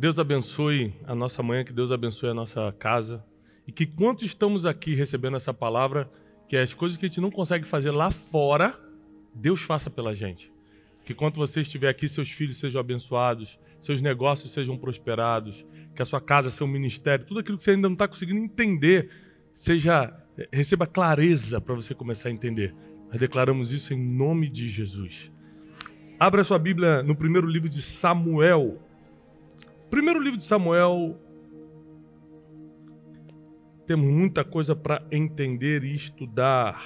Deus abençoe a nossa manhã, que Deus abençoe a nossa casa. E que quanto estamos aqui recebendo essa palavra, que as coisas que a gente não consegue fazer lá fora, Deus faça pela gente. Que quando você estiver aqui, seus filhos sejam abençoados, seus negócios sejam prosperados, que a sua casa, seu ministério, tudo aquilo que você ainda não está conseguindo entender, seja receba clareza para você começar a entender. Nós declaramos isso em nome de Jesus. Abra sua Bíblia no primeiro livro de Samuel. Primeiro livro de Samuel. Temos muita coisa para entender e estudar.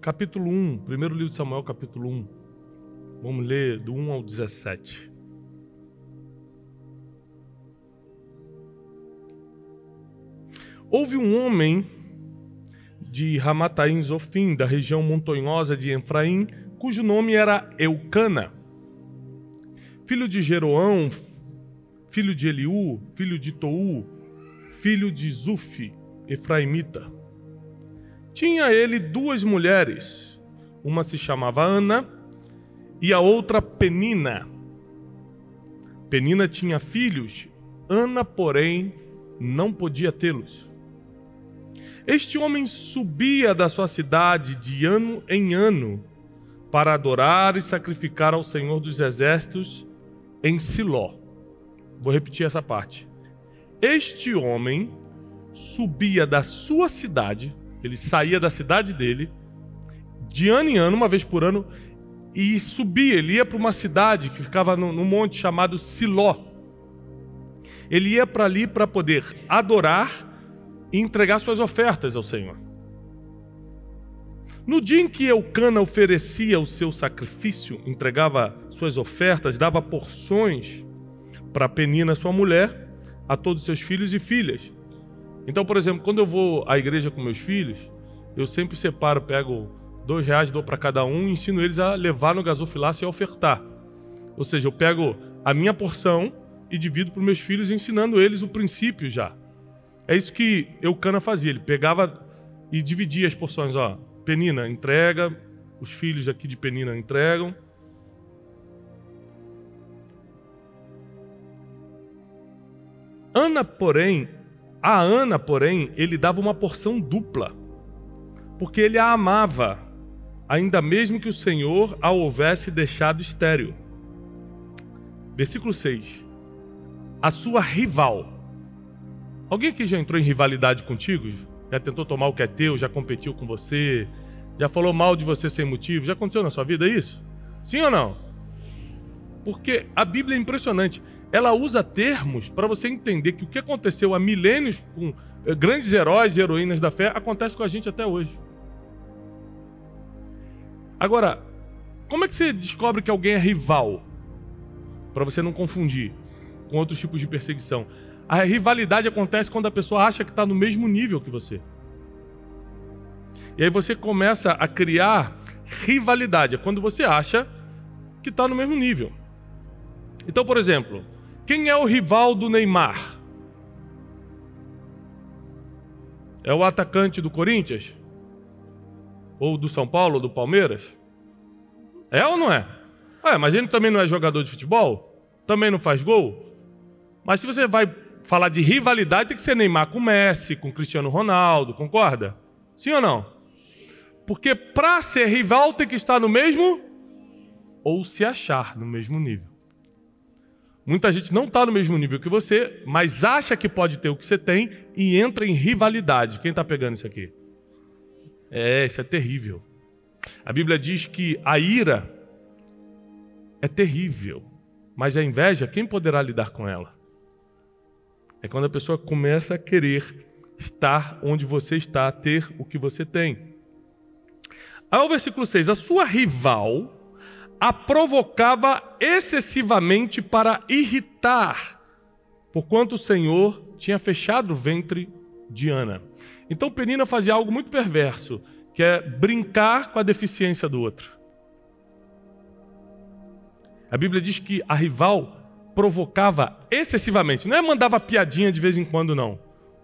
Capítulo 1, primeiro livro de Samuel, capítulo 1. Vamos ler do 1 ao 17. Houve um homem de Ramataim Zofim, da região montanhosa de Efraim, cujo nome era Eucana, filho de Jeroão, filho de Eliú, filho de Tou, filho de Zufi, Efraimita. Tinha ele duas mulheres, uma se chamava Ana e a outra Penina. Penina tinha filhos, Ana, porém, não podia tê-los. Este homem subia da sua cidade de ano em ano para adorar e sacrificar ao Senhor dos Exércitos em Siló. Vou repetir essa parte. Este homem subia da sua cidade ele saía da cidade dele, de ano em ano, uma vez por ano, e subia. Ele ia para uma cidade que ficava num monte chamado Siló. Ele ia para ali para poder adorar e entregar suas ofertas ao Senhor. No dia em que Eucana oferecia o seu sacrifício, entregava suas ofertas, dava porções para Penina, sua mulher, a todos seus filhos e filhas. Então, por exemplo, quando eu vou à igreja com meus filhos, eu sempre separo, pego dois reais, dou para cada um e ensino eles a levar no gasofilácio e a ofertar. Ou seja, eu pego a minha porção e divido para meus filhos, ensinando eles o princípio já. É isso que Eucana fazia. Ele pegava e dividia as porções. Ó, Penina entrega, os filhos aqui de Penina entregam. Ana, porém, a Ana, porém, ele dava uma porção dupla, porque ele a amava, ainda mesmo que o Senhor a houvesse deixado estéril. Versículo 6. A sua rival. Alguém aqui já entrou em rivalidade contigo? Já tentou tomar o que é teu, já competiu com você, já falou mal de você sem motivo? Já aconteceu na sua vida isso? Sim ou não? Porque a Bíblia é impressionante ela usa termos para você entender que o que aconteceu há milênios com eh, grandes heróis e heroínas da fé acontece com a gente até hoje. Agora, como é que você descobre que alguém é rival? Para você não confundir com outros tipos de perseguição. A rivalidade acontece quando a pessoa acha que está no mesmo nível que você. E aí você começa a criar rivalidade. É quando você acha que está no mesmo nível. Então, por exemplo, quem é o rival do Neymar? É o atacante do Corinthians? Ou do São Paulo, ou do Palmeiras? É ou não é? É, mas ele também não é jogador de futebol? Também não faz gol? Mas se você vai falar de rivalidade, tem que ser Neymar com Messi, com Cristiano Ronaldo, concorda? Sim ou não? Porque para ser rival tem que estar no mesmo ou se achar no mesmo nível. Muita gente não está no mesmo nível que você, mas acha que pode ter o que você tem e entra em rivalidade. Quem está pegando isso aqui? É, isso é terrível. A Bíblia diz que a ira é terrível, mas a inveja, quem poderá lidar com ela? É quando a pessoa começa a querer estar onde você está, ter o que você tem. Aí o versículo 6: A sua rival a provocava excessivamente para irritar, porquanto o Senhor tinha fechado o ventre de Ana. Então Penina fazia algo muito perverso, que é brincar com a deficiência do outro. A Bíblia diz que a rival provocava excessivamente. Não é mandava piadinha de vez em quando, não.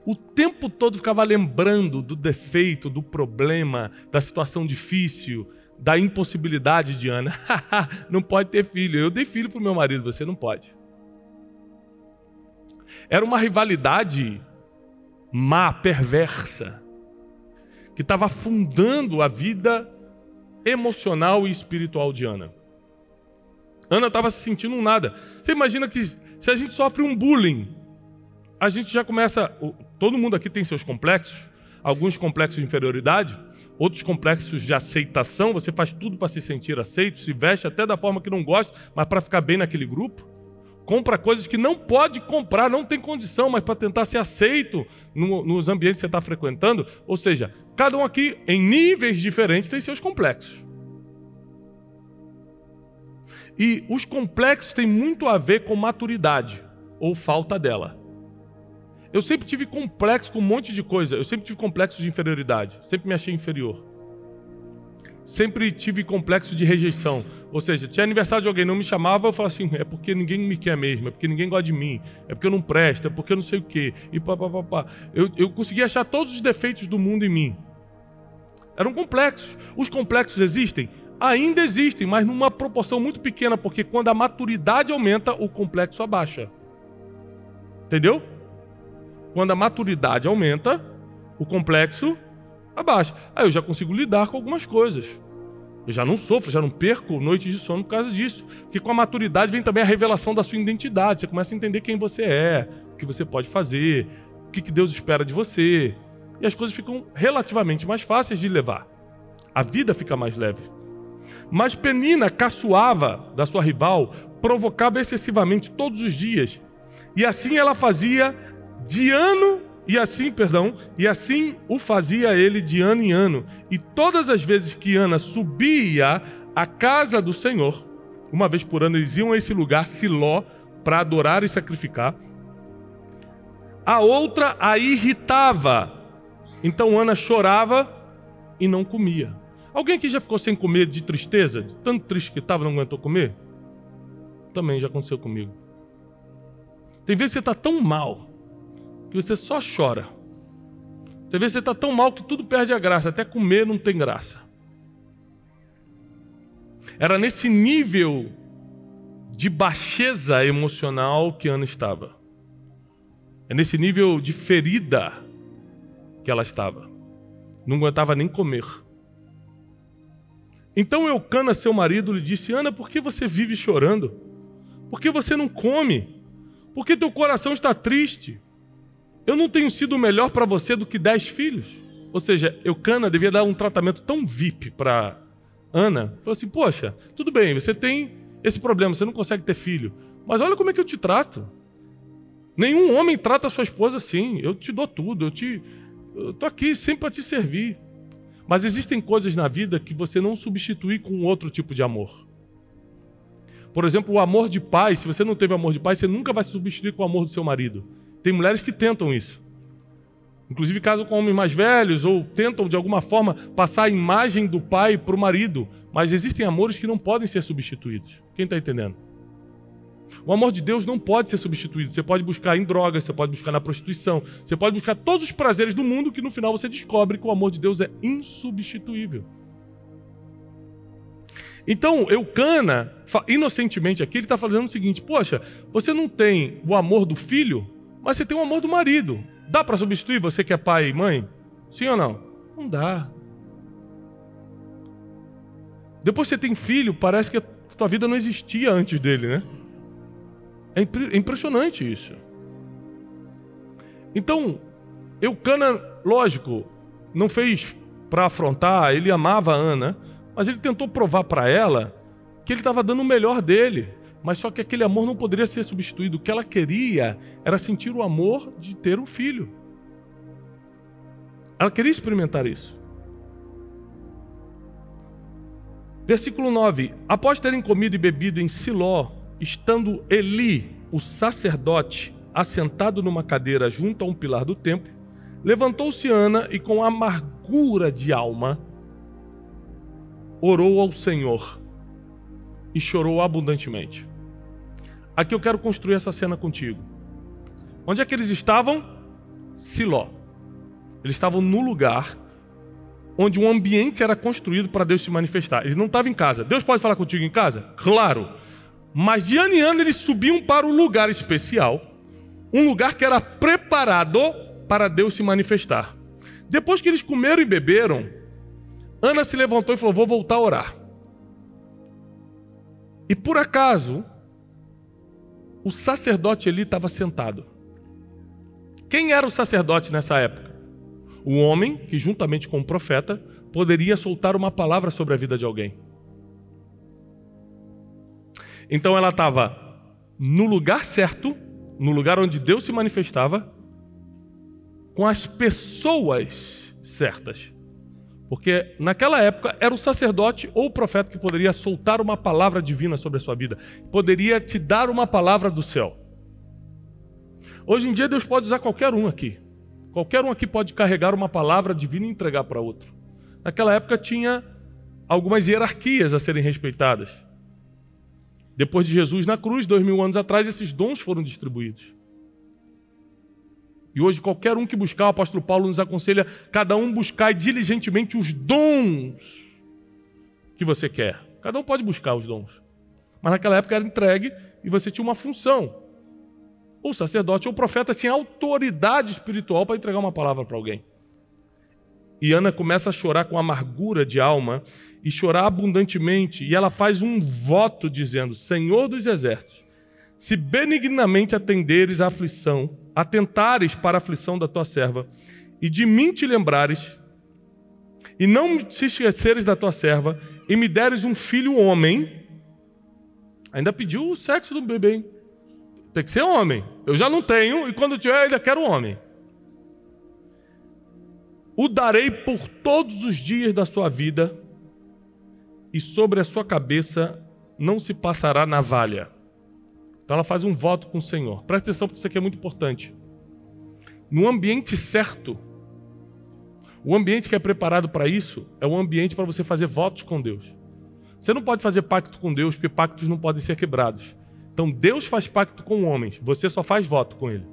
O tempo todo ficava lembrando do defeito, do problema, da situação difícil, da impossibilidade de Ana. não pode ter filho. Eu dei filho para o meu marido, você não pode. Era uma rivalidade má, perversa, que estava afundando a vida emocional e espiritual de Ana. Ana estava se sentindo um nada. Você imagina que se a gente sofre um bullying, a gente já começa. Todo mundo aqui tem seus complexos, alguns complexos de inferioridade, outros complexos de aceitação. Você faz tudo para se sentir aceito, se veste até da forma que não gosta, mas para ficar bem naquele grupo. Compra coisas que não pode comprar, não tem condição, mas para tentar ser aceito no, nos ambientes que você está frequentando. Ou seja, cada um aqui, em níveis diferentes, tem seus complexos. E os complexos têm muito a ver com maturidade ou falta dela. Eu sempre tive complexo com um monte de coisa. Eu sempre tive complexo de inferioridade. Sempre me achei inferior. Sempre tive complexo de rejeição. Ou seja, tinha aniversário de alguém, não me chamava, eu falava assim: é porque ninguém me quer mesmo, é porque ninguém gosta de mim, é porque eu não presto, é porque eu não sei o quê. E pá, pá, pá, pá. Eu, eu consegui achar todos os defeitos do mundo em mim. Eram complexos. Os complexos existem? Ainda existem, mas numa proporção muito pequena, porque quando a maturidade aumenta, o complexo abaixa. Entendeu? Quando a maturidade aumenta, o complexo abaixa. Aí eu já consigo lidar com algumas coisas. Eu já não sofro, já não perco noites de sono por causa disso. Porque com a maturidade vem também a revelação da sua identidade. Você começa a entender quem você é, o que você pode fazer, o que Deus espera de você. E as coisas ficam relativamente mais fáceis de levar. A vida fica mais leve. Mas Penina caçoava da sua rival, provocava excessivamente todos os dias. E assim ela fazia de ano e assim, perdão, e assim o fazia ele de ano em ano. E todas as vezes que Ana subia à casa do Senhor, uma vez por ano eles iam a esse lugar, Siló, para adorar e sacrificar. A outra a irritava. Então Ana chorava e não comia. Alguém aqui já ficou sem comer de tristeza? De tanto triste que estava, não aguentou comer? Também já aconteceu comigo. Tem vezes que você está tão mal que você só chora. Tem vezes que você está tão mal que tudo perde a graça, até comer não tem graça. Era nesse nível de baixeza emocional que Ana estava. É nesse nível de ferida que ela estava. Não aguentava nem comer. Então Eucana, seu marido, lhe disse: Ana, por que você vive chorando? Por que você não come? Por que teu coração está triste? Eu não tenho sido melhor para você do que dez filhos. Ou seja, Eucana devia dar um tratamento tão VIP para Ana. Falou assim: Poxa, tudo bem, você tem esse problema, você não consegue ter filho. Mas olha como é que eu te trato. Nenhum homem trata sua esposa assim. Eu te dou tudo, eu te. Eu tô aqui sempre para te servir. Mas existem coisas na vida que você não substitui com outro tipo de amor. Por exemplo, o amor de pai. Se você não teve amor de pai, você nunca vai se substituir com o amor do seu marido. Tem mulheres que tentam isso. Inclusive casam com homens mais velhos ou tentam de alguma forma passar a imagem do pai para o marido. Mas existem amores que não podem ser substituídos. Quem está entendendo? O amor de Deus não pode ser substituído. Você pode buscar em drogas, você pode buscar na prostituição, você pode buscar todos os prazeres do mundo que no final você descobre que o amor de Deus é insubstituível. Então, Eucana, inocentemente aqui, ele está fazendo o seguinte: Poxa, você não tem o amor do filho, mas você tem o amor do marido. Dá para substituir você que é pai e mãe? Sim ou não? Não dá. Depois você tem filho, parece que a tua vida não existia antes dele, né? É, é impressionante isso. Então, Eucana, lógico, não fez para afrontar, ele amava a Ana, mas ele tentou provar para ela que ele estava dando o melhor dele. Mas só que aquele amor não poderia ser substituído. O que ela queria era sentir o amor de ter um filho. Ela queria experimentar isso. Versículo 9: Após terem comido e bebido em Siló, estando Eli, o sacerdote, assentado numa cadeira junto a um pilar do templo, levantou-se Ana e, com amargura de alma, orou ao Senhor e chorou abundantemente. aqui eu quero construir essa cena contigo. Onde é que eles estavam? Siló. Eles estavam no lugar onde um ambiente era construído para Deus se manifestar. Eles não estavam em casa. Deus pode falar contigo em casa? Claro. Mas de ano em ano eles subiam para um lugar especial, um lugar que era preparado para Deus se manifestar. Depois que eles comeram e beberam, Ana se levantou e falou: Vou voltar a orar. E por acaso, o sacerdote ali estava sentado. Quem era o sacerdote nessa época? O homem que, juntamente com o profeta, poderia soltar uma palavra sobre a vida de alguém. Então ela estava no lugar certo, no lugar onde Deus se manifestava, com as pessoas certas. Porque naquela época era o sacerdote ou o profeta que poderia soltar uma palavra divina sobre a sua vida, poderia te dar uma palavra do céu. Hoje em dia Deus pode usar qualquer um aqui. Qualquer um aqui pode carregar uma palavra divina e entregar para outro. Naquela época tinha algumas hierarquias a serem respeitadas. Depois de Jesus na cruz, dois mil anos atrás, esses dons foram distribuídos. E hoje, qualquer um que buscar, o apóstolo Paulo nos aconselha, cada um buscar diligentemente os dons que você quer. Cada um pode buscar os dons. Mas naquela época era entregue e você tinha uma função. O sacerdote ou o profeta tinha autoridade espiritual para entregar uma palavra para alguém. E Ana começa a chorar com amargura de alma e chorar abundantemente, e ela faz um voto dizendo: Senhor dos exércitos, se benignamente atenderes à aflição, atentares para a aflição da tua serva, e de mim te lembrares, e não te esqueceres da tua serva, e me deres um filho homem, ainda pediu o sexo do bebê, hein? Tem que ser homem. Eu já não tenho, e quando tiver, ainda quero homem. O darei por todos os dias da sua vida, e sobre a sua cabeça não se passará navalha. Então ela faz um voto com o Senhor. Presta atenção, porque isso aqui é muito importante. No ambiente certo, o ambiente que é preparado para isso é um ambiente para você fazer votos com Deus. Você não pode fazer pacto com Deus, porque pactos não podem ser quebrados. Então Deus faz pacto com homens, você só faz voto com ele.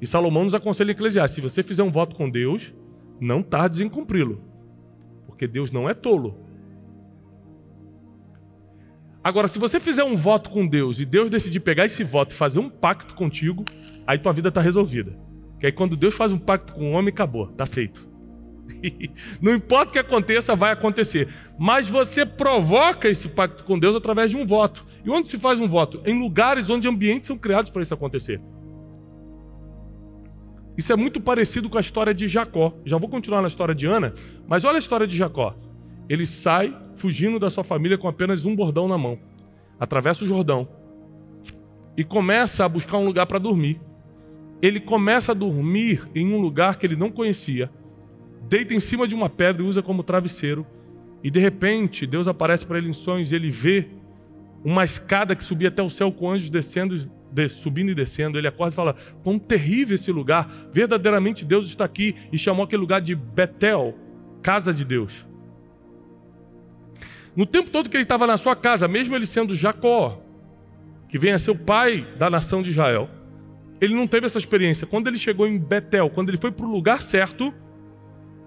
E Salomão nos aconselha em Eclesiastes: se você fizer um voto com Deus, não tardes em cumpri-lo, porque Deus não é tolo. Agora, se você fizer um voto com Deus e Deus decidir pegar esse voto e fazer um pacto contigo, aí tua vida está resolvida. Que aí quando Deus faz um pacto com o homem, acabou, está feito. Não importa o que aconteça, vai acontecer. Mas você provoca esse pacto com Deus através de um voto. E onde se faz um voto? Em lugares onde ambientes são criados para isso acontecer. Isso é muito parecido com a história de Jacó. Já vou continuar na história de Ana, mas olha a história de Jacó. Ele sai fugindo da sua família com apenas um bordão na mão. Atravessa o Jordão e começa a buscar um lugar para dormir. Ele começa a dormir em um lugar que ele não conhecia deita em cima de uma pedra e usa como travesseiro. E de repente, Deus aparece para ele em sonhos e ele vê uma escada que subia até o céu com anjos descendo, de, subindo e descendo. Ele acorda e fala: Quão terrível esse lugar! Verdadeiramente Deus está aqui e chamou aquele lugar de Betel, casa de Deus. No tempo todo que ele estava na sua casa, mesmo ele sendo Jacó, que vem a ser o pai da nação de Israel, ele não teve essa experiência. Quando ele chegou em Betel, quando ele foi para o lugar certo,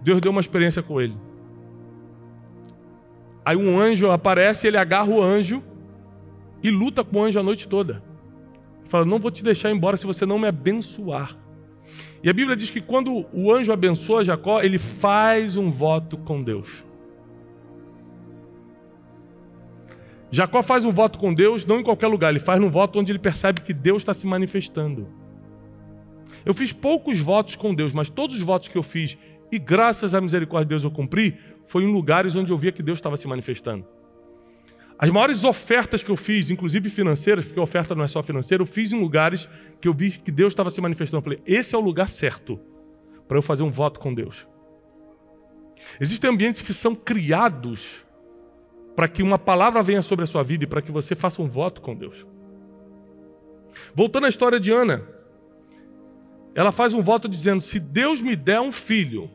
Deus deu uma experiência com ele. Aí um anjo aparece, ele agarra o anjo e luta com o anjo a noite toda. Fala: Não vou te deixar embora se você não me abençoar. E a Bíblia diz que quando o anjo abençoa Jacó, ele faz um voto com Deus. Jacó faz um voto com Deus, não em qualquer lugar, ele faz um voto onde ele percebe que Deus está se manifestando. Eu fiz poucos votos com Deus, mas todos os votos que eu fiz, e graças à misericórdia de Deus eu cumpri, foi em lugares onde eu via que Deus estava se manifestando. As maiores ofertas que eu fiz, inclusive financeiras, porque oferta não é só financeira, eu fiz em lugares que eu vi que Deus estava se manifestando. Eu falei, esse é o lugar certo para eu fazer um voto com Deus. Existem ambientes que são criados para que uma palavra venha sobre a sua vida e para que você faça um voto com Deus. Voltando à história de Ana, ela faz um voto dizendo: se Deus me der um filho,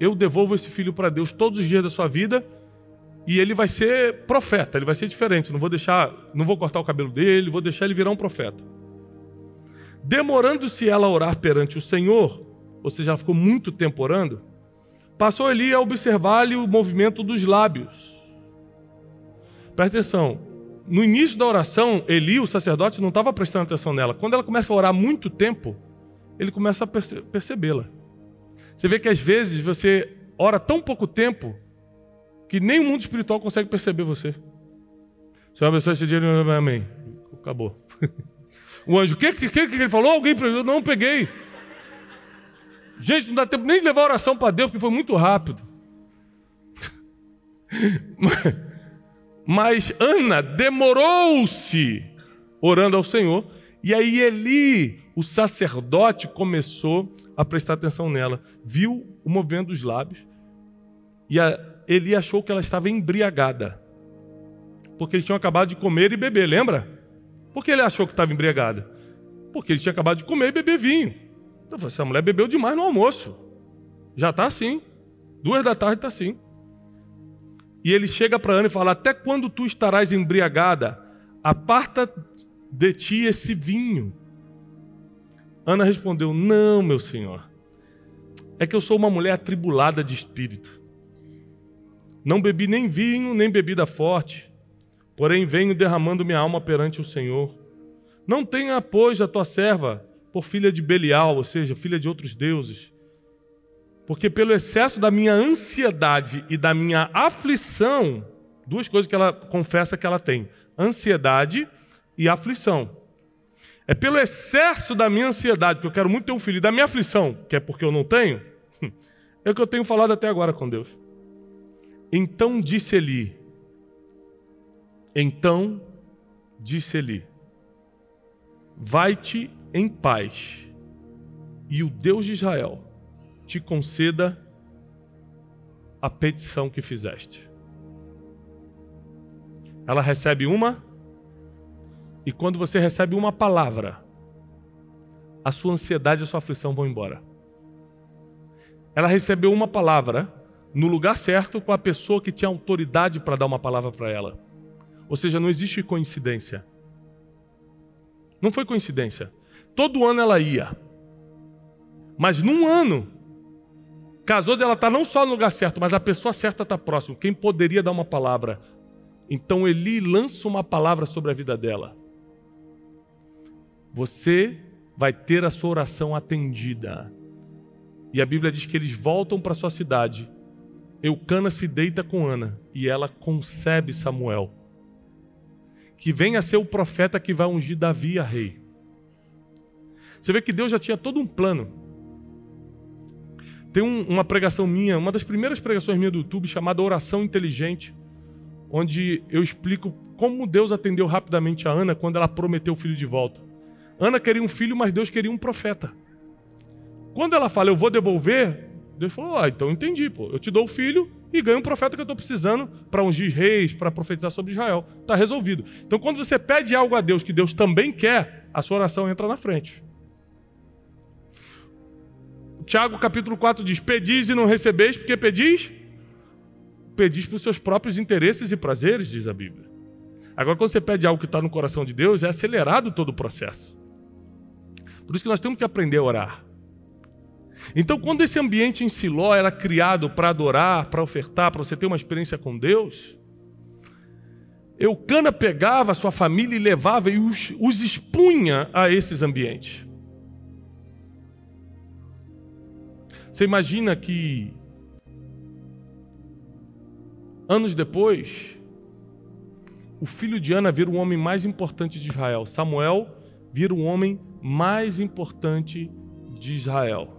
eu devolvo esse filho para Deus todos os dias da sua vida e ele vai ser profeta, ele vai ser diferente. Não vou deixar, não vou cortar o cabelo dele, vou deixar ele virar um profeta. Demorando-se ela a orar perante o Senhor, ou seja, ela ficou muito tempo orando, passou ali a observar-lhe o movimento dos lábios. Presta atenção, no início da oração, Eli, o sacerdote, não estava prestando atenção nela. Quando ela começa a orar muito tempo, ele começa a perce percebê-la. Você vê que às vezes você ora tão pouco tempo que nem o mundo espiritual consegue perceber você. Se uma pessoa esse dia, amém. Acabou. O anjo, o que, que, que ele falou? Alguém eu não peguei. Gente, não dá tempo nem de levar a oração para Deus, porque foi muito rápido. Mas Ana demorou-se orando ao Senhor, e aí Eli, o sacerdote, começou a prestar atenção nela, viu o movimento dos lábios, e a, Eli achou que ela estava embriagada. Porque eles tinham acabado de comer e beber, lembra? Por que ele achou que estava embriagada? Porque ele tinha acabado de comer e beber vinho. Então, essa mulher bebeu demais no almoço. Já está assim. Duas da tarde está assim. E ele chega para Ana e fala: Até quando tu estarás embriagada? Aparta de ti esse vinho. Ana respondeu: Não, meu senhor. É que eu sou uma mulher atribulada de espírito. Não bebi nem vinho, nem bebida forte, porém venho derramando minha alma perante o Senhor. Não tenha, pois, a tua serva por filha de Belial, ou seja, filha de outros deuses. Porque pelo excesso da minha ansiedade e da minha aflição, duas coisas que ela confessa que ela tem: ansiedade e aflição. É pelo excesso da minha ansiedade, que eu quero muito ter um filho, e da minha aflição, que é porque eu não tenho, é o que eu tenho falado até agora com Deus. Então disse Eli, então disse Eli, vai-te em paz, e o Deus de Israel te conceda a petição que fizeste. Ela recebe uma, e quando você recebe uma palavra, a sua ansiedade e a sua aflição vão embora. Ela recebeu uma palavra, no lugar certo com a pessoa que tinha autoridade para dar uma palavra para ela. Ou seja, não existe coincidência. Não foi coincidência. Todo ano ela ia. Mas num ano, casou dela estar tá não só no lugar certo, mas a pessoa certa está próximo. Quem poderia dar uma palavra? Então Eli lança uma palavra sobre a vida dela. Você vai ter a sua oração atendida. E a Bíblia diz que eles voltam para sua cidade Eucana se deita com Ana e ela concebe Samuel, que vem a ser o profeta que vai ungir Davi a rei. Você vê que Deus já tinha todo um plano. Tem um, uma pregação minha, uma das primeiras pregações minhas do YouTube, chamada Oração Inteligente, onde eu explico como Deus atendeu rapidamente a Ana quando ela prometeu o filho de volta. Ana queria um filho, mas Deus queria um profeta. Quando ela fala, eu vou devolver, Deus falou: Ah, então entendi, pô. Eu te dou o filho e ganho um profeta que eu estou precisando para ungir reis, para profetizar sobre Israel. Está resolvido. Então, quando você pede algo a Deus que Deus também quer, a sua oração entra na frente. Tiago capítulo 4 diz: Pedis e não recebeis, porque pedis? Pedis para os seus próprios interesses e prazeres, diz a Bíblia. Agora, quando você pede algo que está no coração de Deus, é acelerado todo o processo. Por isso que nós temos que aprender a orar. Então, quando esse ambiente em Siló era criado para adorar, para ofertar, para você ter uma experiência com Deus, Eucana pegava a sua família e levava e os, os expunha a esses ambientes. Você imagina que anos depois, o filho de Ana vira o homem mais importante de Israel. Samuel vira o homem mais importante de Israel.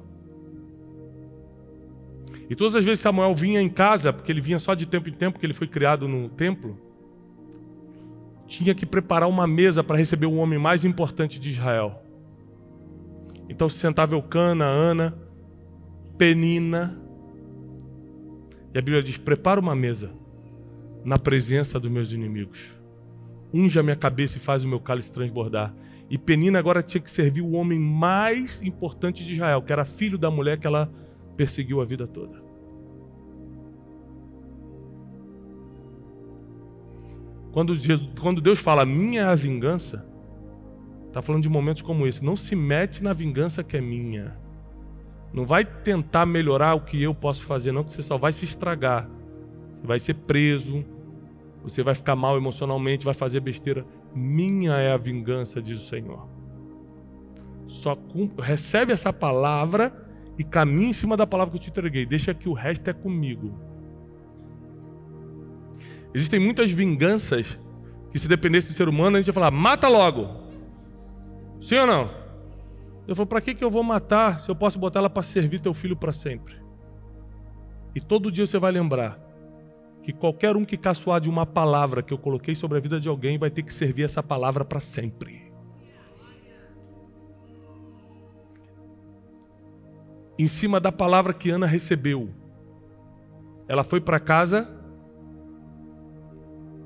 E todas as vezes Samuel vinha em casa, porque ele vinha só de tempo em tempo, porque ele foi criado no templo, tinha que preparar uma mesa para receber o homem mais importante de Israel. Então se sentava Eucana, Ana, Penina. E a Bíblia diz: prepara uma mesa na presença dos meus inimigos. Unja a minha cabeça e faz o meu cálice transbordar. E Penina agora tinha que servir o homem mais importante de Israel, que era filho da mulher que ela perseguiu a vida toda. Quando, Jesus, quando Deus fala minha é a vingança, está falando de momentos como esse. Não se mete na vingança que é minha. Não vai tentar melhorar o que eu posso fazer, não, que você só vai se estragar. Você vai ser preso, você vai ficar mal emocionalmente, vai fazer besteira. Minha é a vingança, diz o Senhor. Só recebe essa palavra e caminha em cima da palavra que eu te entreguei. Deixa que o resto é comigo. Existem muitas vinganças que, se dependesse do ser humano, a gente ia falar: mata logo. Sim ou não? Eu falo: para que, que eu vou matar se eu posso botar ela para servir teu filho para sempre? E todo dia você vai lembrar que qualquer um que caçoar de uma palavra que eu coloquei sobre a vida de alguém vai ter que servir essa palavra para sempre. Em cima da palavra que Ana recebeu, ela foi para casa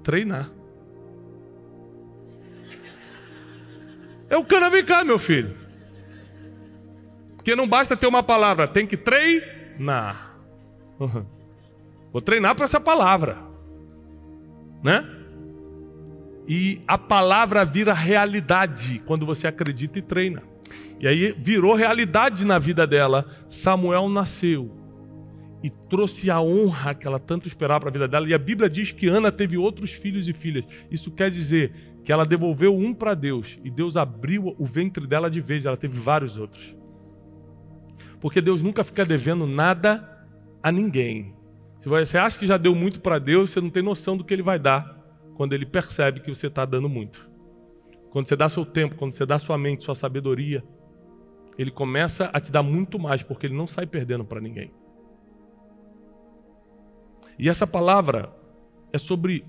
treinar. É o cana, vem cá, meu filho. Porque não basta ter uma palavra, tem que treinar. Vou treinar para essa palavra. Né? E a palavra vira realidade quando você acredita e treina. E aí virou realidade na vida dela. Samuel nasceu e trouxe a honra que ela tanto esperava para a vida dela. E a Bíblia diz que Ana teve outros filhos e filhas. Isso quer dizer que ela devolveu um para Deus e Deus abriu o ventre dela de vez. Ela teve vários outros. Porque Deus nunca fica devendo nada a ninguém. Se você acha que já deu muito para Deus, você não tem noção do que Ele vai dar quando Ele percebe que você está dando muito. Quando você dá seu tempo, quando você dá sua mente, sua sabedoria, Ele começa a te dar muito mais, porque Ele não sai perdendo para ninguém. E essa palavra é sobre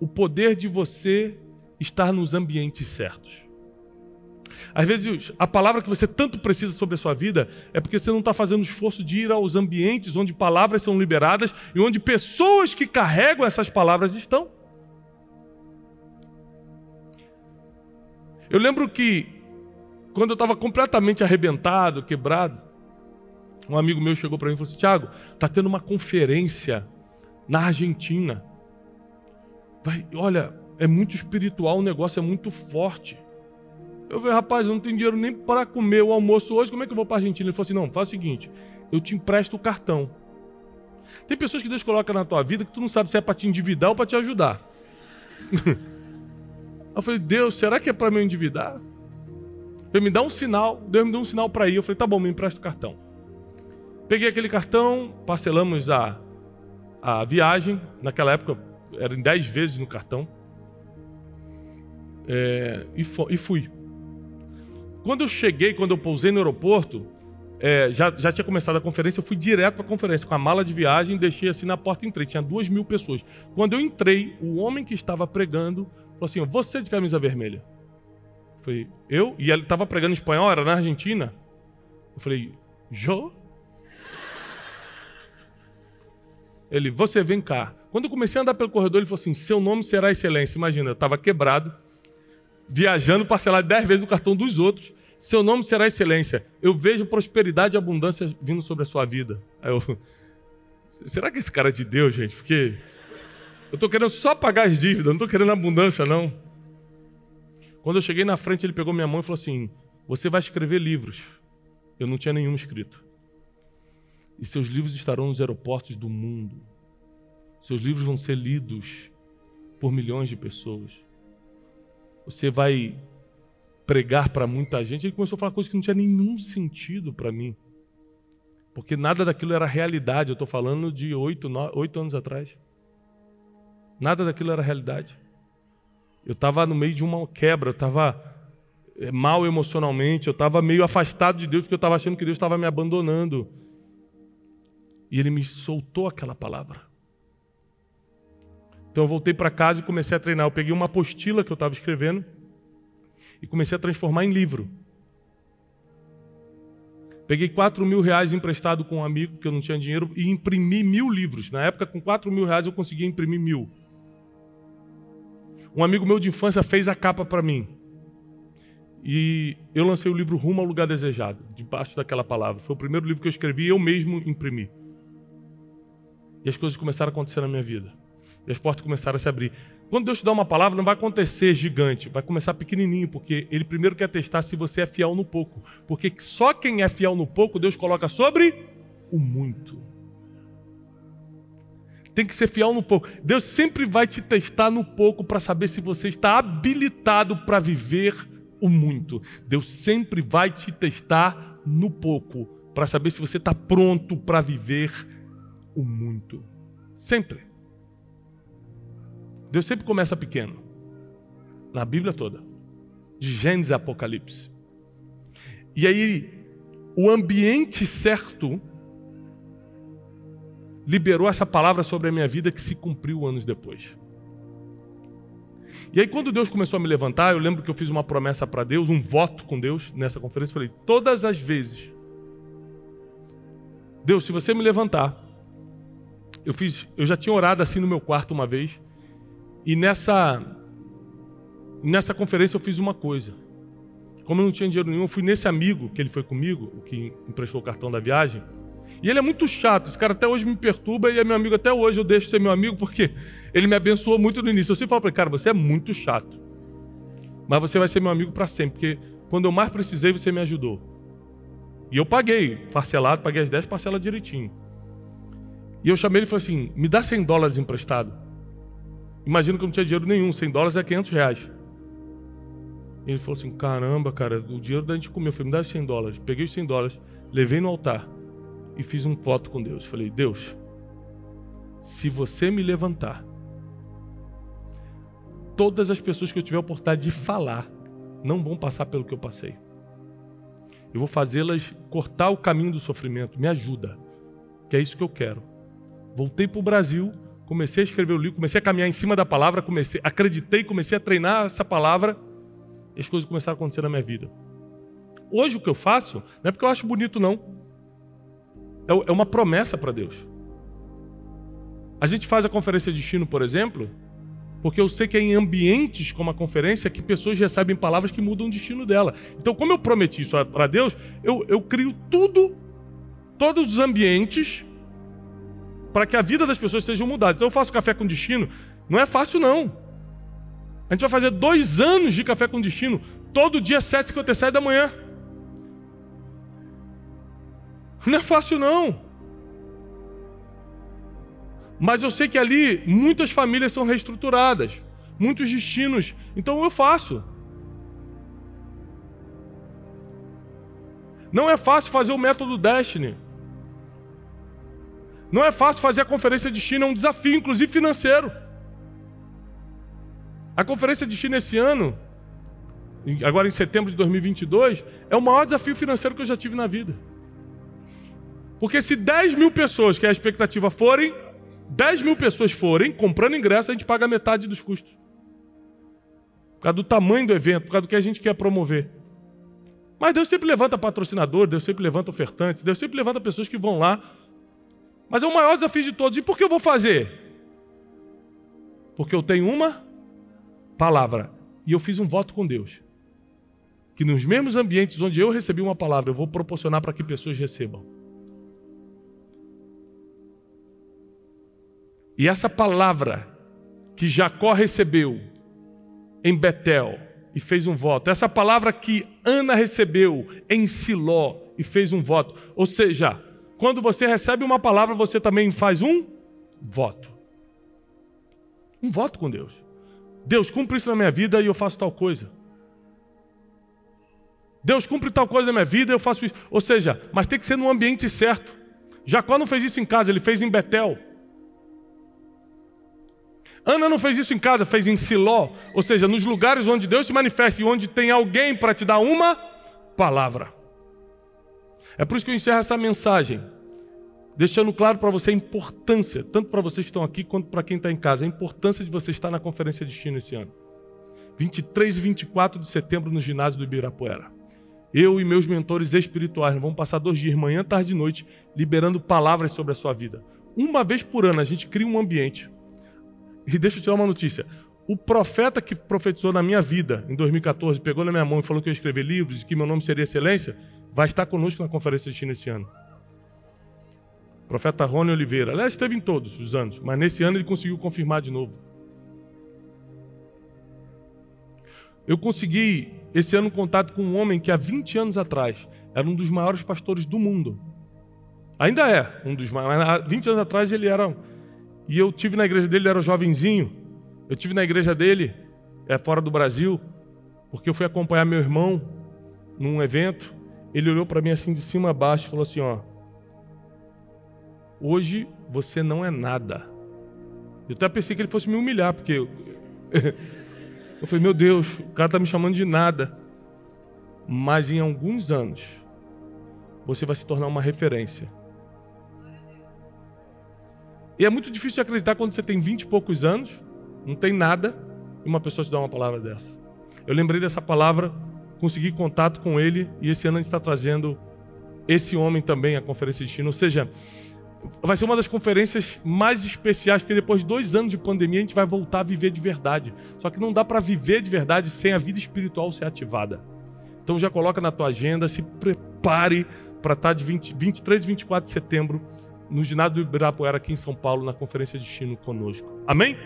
o poder de você estar nos ambientes certos. Às vezes, a palavra que você tanto precisa sobre a sua vida é porque você não está fazendo esforço de ir aos ambientes onde palavras são liberadas e onde pessoas que carregam essas palavras estão. Eu lembro que, quando eu estava completamente arrebentado, quebrado, um amigo meu chegou para mim e falou assim: Tiago, está tendo uma conferência na Argentina. Vai, olha, é muito espiritual, o negócio é muito forte. Eu falei, rapaz, eu não tenho dinheiro nem para comer o almoço hoje, como é que eu vou para a Argentina? Ele falou assim: não, faz o seguinte, eu te empresto o cartão. Tem pessoas que Deus coloca na tua vida que tu não sabe se é para te endividar ou para te ajudar. eu falei, Deus, será que é para me endividar? Ele me dá um sinal, Deus me deu um sinal para ir. Eu falei, tá bom, me empresta o cartão. Peguei aquele cartão, parcelamos a, a viagem. Naquela época era em 10 vezes no cartão. É, e, e fui. Quando eu cheguei, quando eu pousei no aeroporto, é, já, já tinha começado a conferência, eu fui direto para a conferência com a mala de viagem, deixei assim na porta e entrei. Tinha duas mil pessoas. Quando eu entrei, o homem que estava pregando falou assim: Você de camisa vermelha? Eu falei, eu? E ele estava pregando espanhol, era na Argentina. Eu falei, Jo? Ele, você vem cá. Quando eu comecei a andar pelo corredor, ele falou assim: Seu nome será excelência. Imagina, eu estava quebrado viajando parcelado dez vezes o cartão dos outros. Seu nome será excelência. Eu vejo prosperidade e abundância vindo sobre a sua vida. Aí eu, será que esse cara é de Deus, gente? Porque eu estou querendo só pagar as dívidas, não estou querendo abundância, não. Quando eu cheguei na frente, ele pegou minha mão e falou assim: Você vai escrever livros. Eu não tinha nenhum escrito. E seus livros estarão nos aeroportos do mundo. Seus livros vão ser lidos por milhões de pessoas você vai pregar para muita gente. Ele começou a falar coisas que não tinha nenhum sentido para mim. Porque nada daquilo era realidade. Eu estou falando de oito, oito anos atrás. Nada daquilo era realidade. Eu estava no meio de uma quebra, eu estava eh, mal emocionalmente, eu estava meio afastado de Deus, porque eu estava achando que Deus estava me abandonando. E Ele me soltou aquela palavra. Então eu voltei para casa e comecei a treinar. Eu peguei uma apostila que eu estava escrevendo e comecei a transformar em livro. Peguei 4 mil reais emprestado com um amigo, que eu não tinha dinheiro, e imprimi mil livros. Na época, com 4 mil reais, eu conseguia imprimir mil. Um amigo meu de infância fez a capa para mim. E eu lancei o livro Rumo ao Lugar Desejado, debaixo daquela palavra. Foi o primeiro livro que eu escrevi e eu mesmo imprimi. E as coisas começaram a acontecer na minha vida. E as portas começaram a se abrir. Quando Deus te dá uma palavra, não vai acontecer gigante, vai começar pequenininho, porque Ele primeiro quer testar se você é fiel no pouco. Porque só quem é fiel no pouco, Deus coloca sobre o muito. Tem que ser fiel no pouco. Deus sempre vai te testar no pouco para saber se você está habilitado para viver o muito. Deus sempre vai te testar no pouco para saber se você está pronto para viver o muito. Sempre. Deus sempre começa pequeno. Na Bíblia toda. De Gênesis a Apocalipse. E aí, o ambiente certo liberou essa palavra sobre a minha vida que se cumpriu anos depois. E aí, quando Deus começou a me levantar, eu lembro que eu fiz uma promessa para Deus, um voto com Deus nessa conferência. Falei: todas as vezes, Deus, se você me levantar, eu fiz, eu já tinha orado assim no meu quarto uma vez, e nessa nessa conferência eu fiz uma coisa. Como eu não tinha dinheiro nenhum, eu fui nesse amigo que ele foi comigo, o que emprestou o cartão da viagem. E ele é muito chato, esse cara até hoje me perturba e é meu amigo até hoje, eu deixo ser meu amigo porque ele me abençoou muito no início. Eu sempre falo para ele, cara, você é muito chato. Mas você vai ser meu amigo para sempre, porque quando eu mais precisei, você me ajudou. E eu paguei, parcelado, paguei as 10 parcelas direitinho. E eu chamei ele e falei assim: me dá 100 dólares emprestado. Imagino que eu não tinha dinheiro nenhum, 100 dólares é 500 reais. Ele falou assim: caramba, cara, o dinheiro da gente comeu. Eu falei: me dá 100 dólares. Peguei os 100 dólares, levei no altar e fiz um voto com Deus. Falei: Deus, se você me levantar, todas as pessoas que eu tiver a oportunidade de falar não vão passar pelo que eu passei. Eu vou fazê-las cortar o caminho do sofrimento. Me ajuda, que é isso que eu quero. Voltei para o Brasil, comecei a escrever o livro, comecei a caminhar em cima da palavra, comecei, acreditei, comecei a treinar essa palavra e as coisas começaram a acontecer na minha vida. Hoje o que eu faço, não é porque eu acho bonito, não. É, é uma promessa para Deus. A gente faz a conferência de destino, por exemplo, porque eu sei que é em ambientes como a conferência que pessoas recebem palavras que mudam o destino dela. Então, como eu prometi isso para Deus, eu, eu crio tudo, todos os ambientes para que a vida das pessoas seja mudada. Então eu faço café com destino. Não é fácil, não. A gente vai fazer dois anos de café com destino, todo dia, 7h57 da manhã. Não é fácil, não. Mas eu sei que ali muitas famílias são reestruturadas, muitos destinos. Então eu faço. Não é fácil fazer o método Destiny. Não é fácil fazer a conferência de China, é um desafio, inclusive financeiro. A conferência de China esse ano, agora em setembro de 2022, é o maior desafio financeiro que eu já tive na vida. Porque se 10 mil pessoas, que é a expectativa, forem, 10 mil pessoas forem, comprando ingresso, a gente paga metade dos custos. Por causa do tamanho do evento, por causa do que a gente quer promover. Mas Deus sempre levanta patrocinador, Deus sempre levanta ofertantes, Deus sempre levanta pessoas que vão lá mas é o maior desafio de todos. E por que eu vou fazer? Porque eu tenho uma palavra. E eu fiz um voto com Deus. Que nos mesmos ambientes onde eu recebi uma palavra, eu vou proporcionar para que pessoas recebam. E essa palavra que Jacó recebeu em Betel e fez um voto, essa palavra que Ana recebeu em Siló e fez um voto, ou seja, quando você recebe uma palavra, você também faz um voto. Um voto com Deus. Deus, cumpre isso na minha vida e eu faço tal coisa. Deus cumpre tal coisa na minha vida, eu faço isso. Ou seja, mas tem que ser no ambiente certo. Jacó não fez isso em casa, ele fez em Betel. Ana não fez isso em casa, fez em Siló. Ou seja, nos lugares onde Deus se manifesta e onde tem alguém para te dar uma palavra. É por isso que eu encerro essa mensagem, deixando claro para você a importância, tanto para vocês que estão aqui quanto para quem está em casa, a importância de você estar na Conferência de Destino esse ano. 23 e 24 de setembro no ginásio do Ibirapuera. Eu e meus mentores espirituais vamos passar dois dias, manhã, tarde e noite, liberando palavras sobre a sua vida. Uma vez por ano a gente cria um ambiente. E deixa eu te dar uma notícia. O profeta que profetizou na minha vida em 2014, pegou na minha mão e falou que eu ia escrever livros e que meu nome seria excelência, vai estar conosco na conferência de China esse ano. Profeta Rony Oliveira. Aliás, esteve em todos os anos, mas nesse ano ele conseguiu confirmar de novo. Eu consegui, esse ano, contato com um homem que há 20 anos atrás era um dos maiores pastores do mundo. Ainda é um dos maiores, mas há 20 anos atrás ele era. E eu tive na igreja dele, ele era jovenzinho. Eu tive na igreja dele, é fora do Brasil, porque eu fui acompanhar meu irmão num evento. Ele olhou para mim assim de cima a baixo e falou assim: Ó, hoje você não é nada. Eu até pensei que ele fosse me humilhar, porque eu, eu falei: Meu Deus, o cara está me chamando de nada. Mas em alguns anos, você vai se tornar uma referência. E é muito difícil acreditar quando você tem vinte e poucos anos, não tem nada, e uma pessoa te dá uma palavra dessa. Eu lembrei dessa palavra consegui contato com ele e esse ano a gente está trazendo esse homem também à Conferência de China. Ou seja, vai ser uma das conferências mais especiais, porque depois de dois anos de pandemia a gente vai voltar a viver de verdade. Só que não dá para viver de verdade sem a vida espiritual ser ativada. Então já coloca na tua agenda, se prepare para estar tá de 20, 23 e 24 de setembro no ginásio do Ibirapuera aqui em São Paulo, na Conferência de Chino conosco. Amém?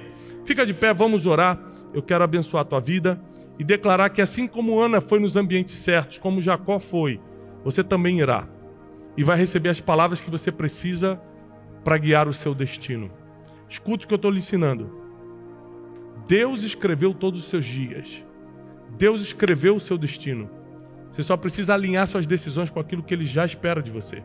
Fica de pé, vamos orar. Eu quero abençoar a tua vida e declarar que assim como Ana foi nos ambientes certos, como Jacó foi, você também irá. E vai receber as palavras que você precisa para guiar o seu destino. Escute o que eu estou lhe ensinando. Deus escreveu todos os seus dias. Deus escreveu o seu destino. Você só precisa alinhar suas decisões com aquilo que Ele já espera de você.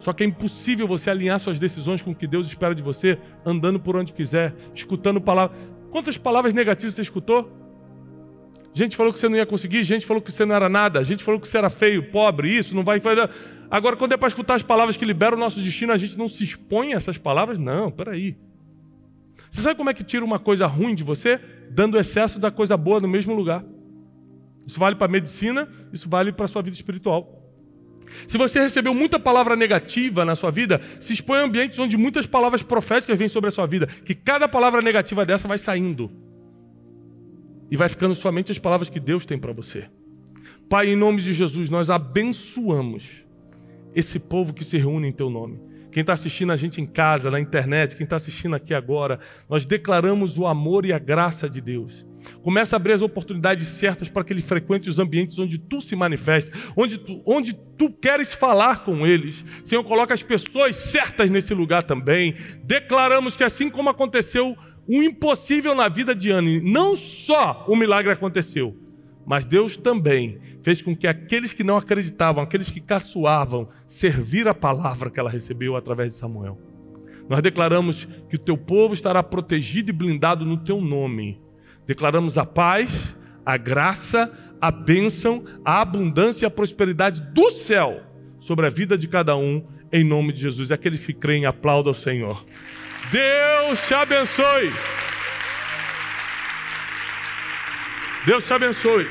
Só que é impossível você alinhar suas decisões com o que Deus espera de você andando por onde quiser, escutando palavras. Quantas palavras negativas você escutou? Gente falou que você não ia conseguir, gente falou que você não era nada, gente falou que você era feio, pobre, isso, não vai fazer. Agora, quando é para escutar as palavras que liberam o nosso destino, a gente não se expõe a essas palavras? Não, peraí. Você sabe como é que tira uma coisa ruim de você? Dando excesso da coisa boa no mesmo lugar. Isso vale para a medicina, isso vale para a sua vida espiritual. Se você recebeu muita palavra negativa na sua vida, se expõe a ambientes onde muitas palavras proféticas vêm sobre a sua vida, que cada palavra negativa dessa vai saindo e vai ficando somente as palavras que Deus tem para você. Pai, em nome de Jesus, nós abençoamos esse povo que se reúne em Teu nome. Quem está assistindo a gente em casa, na internet, quem está assistindo aqui agora, nós declaramos o amor e a graça de Deus. Começa a abrir as oportunidades certas para que ele frequente os ambientes onde tu se manifesta, onde tu, onde tu queres falar com eles. Senhor, coloca as pessoas certas nesse lugar também. Declaramos que assim como aconteceu o impossível na vida de Anne. Não só o milagre aconteceu, mas Deus também fez com que aqueles que não acreditavam, aqueles que caçoavam, servir a palavra que ela recebeu através de Samuel. Nós declaramos que o teu povo estará protegido e blindado no teu nome. Declaramos a paz, a graça, a bênção, a abundância e a prosperidade do céu sobre a vida de cada um, em nome de Jesus. Aqueles que creem, aplaudam ao Senhor. Deus te abençoe. Deus te abençoe.